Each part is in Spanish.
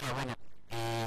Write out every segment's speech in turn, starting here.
que bueno, eh,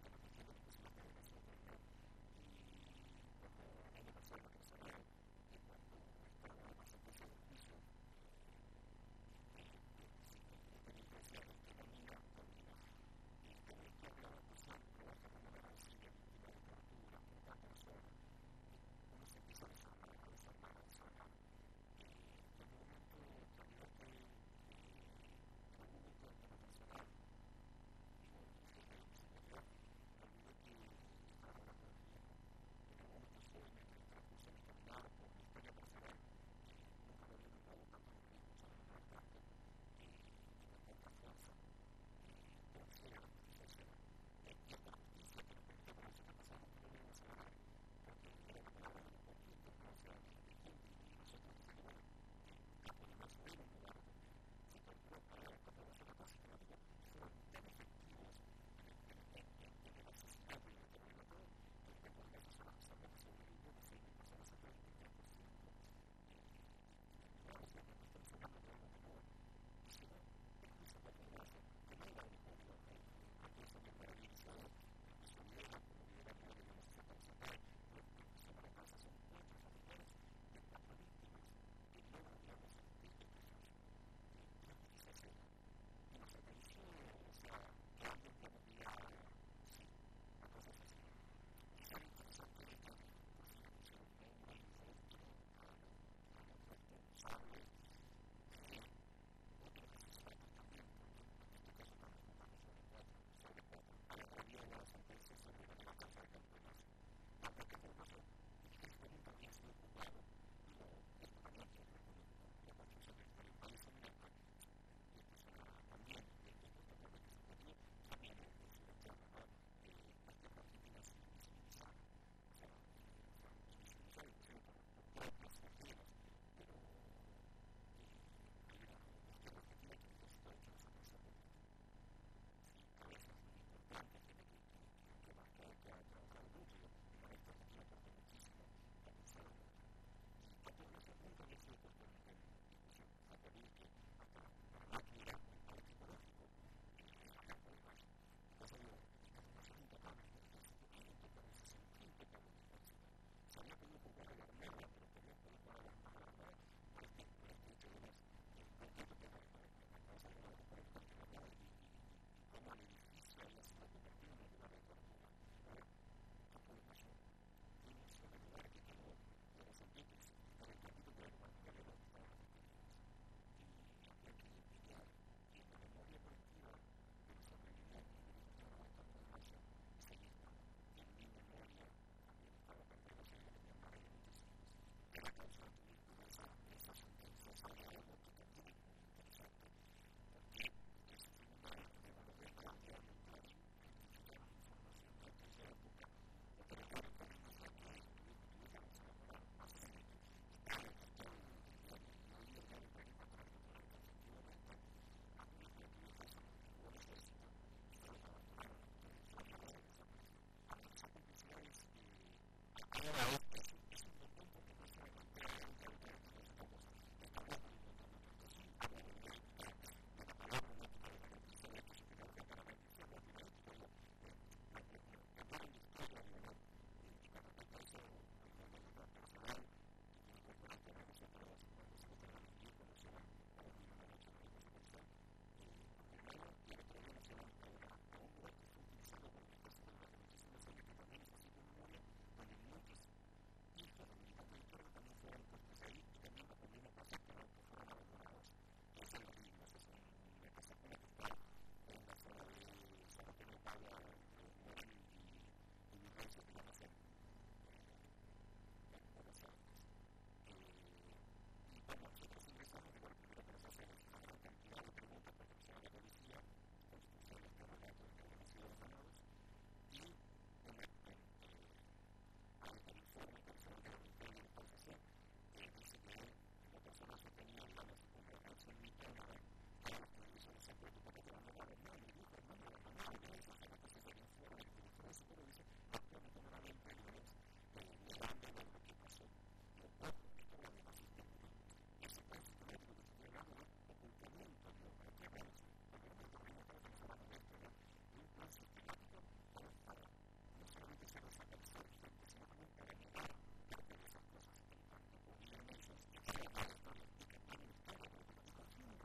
morning.